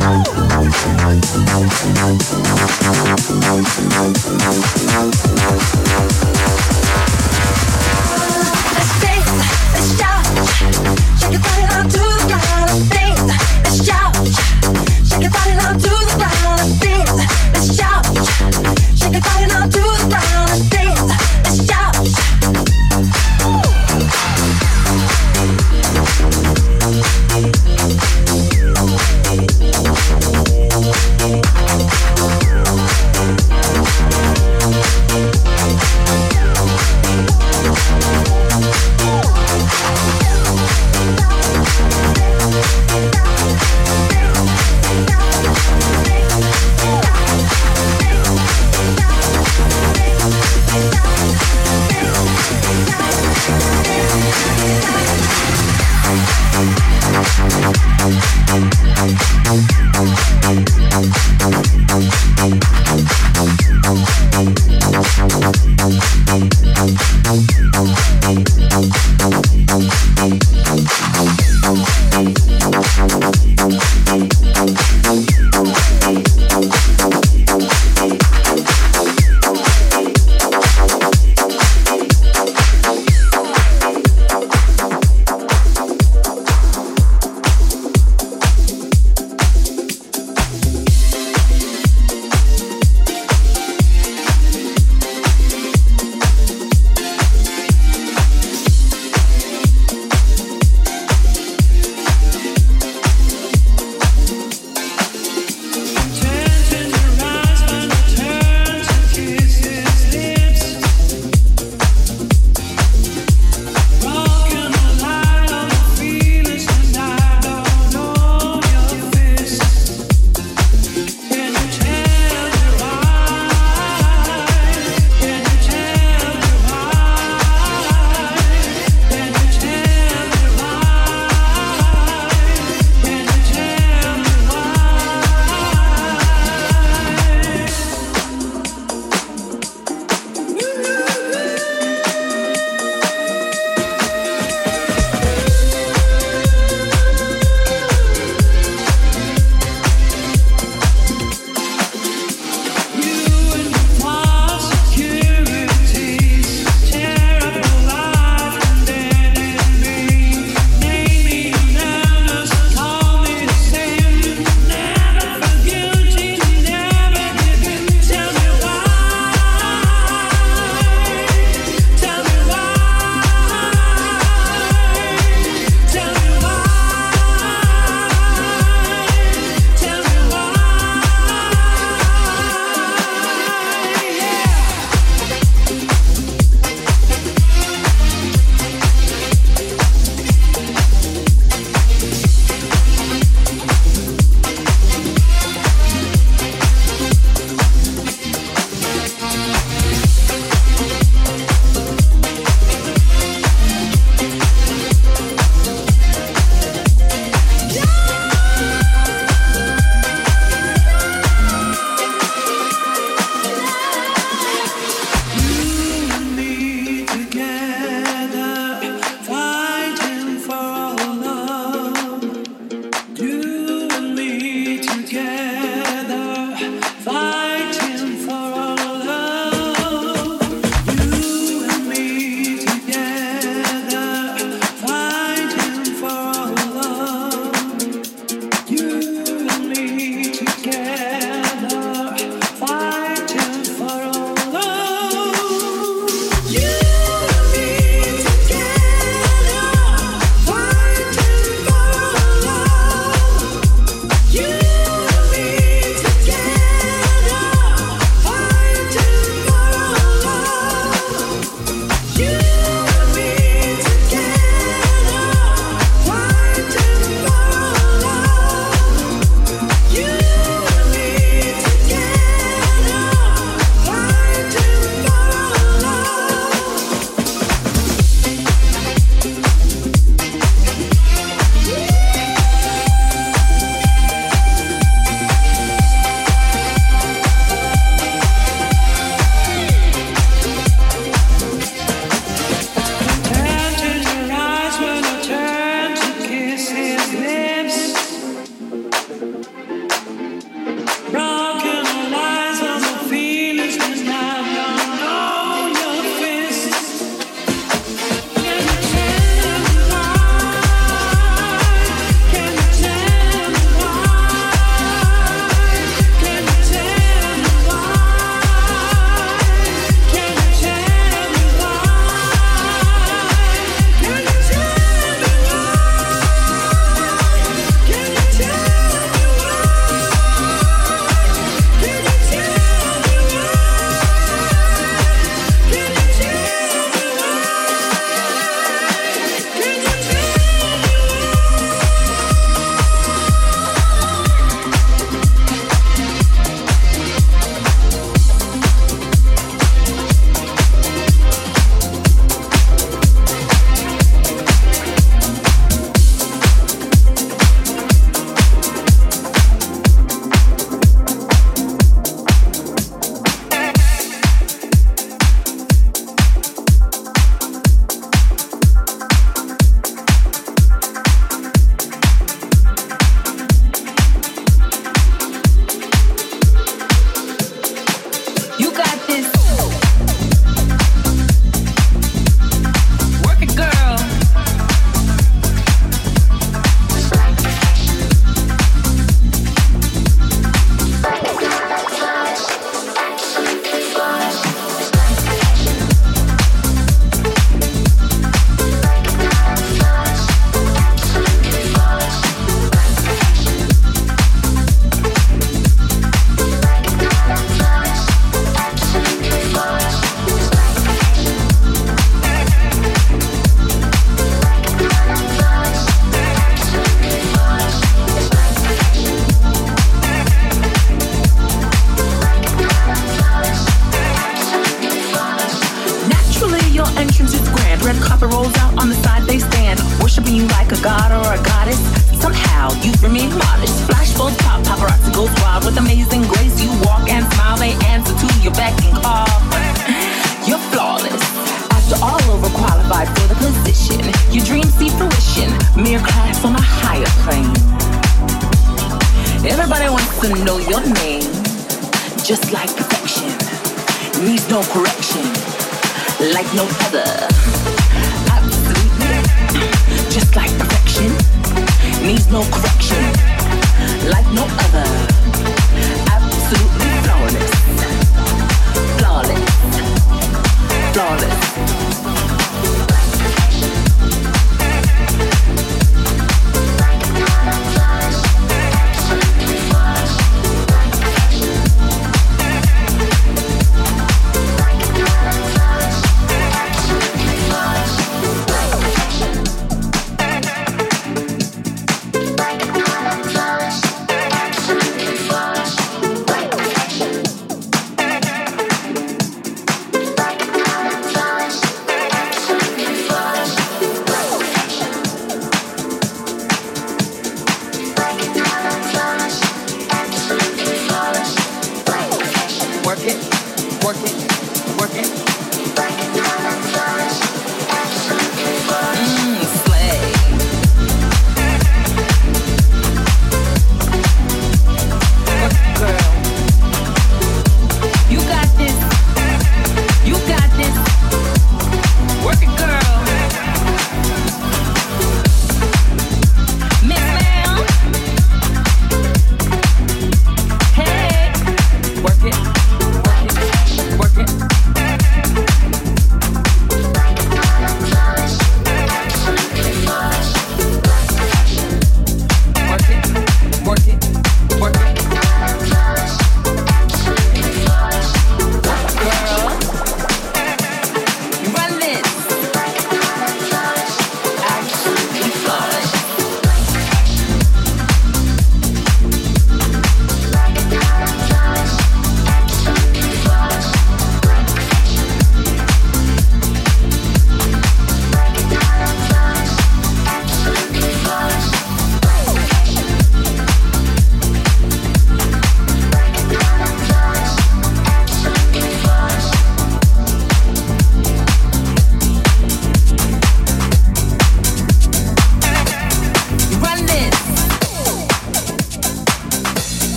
Thank you. Thank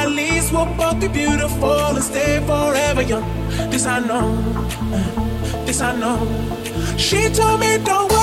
at least we'll both be beautiful and stay forever young. This I know, this I know. She told me don't worry.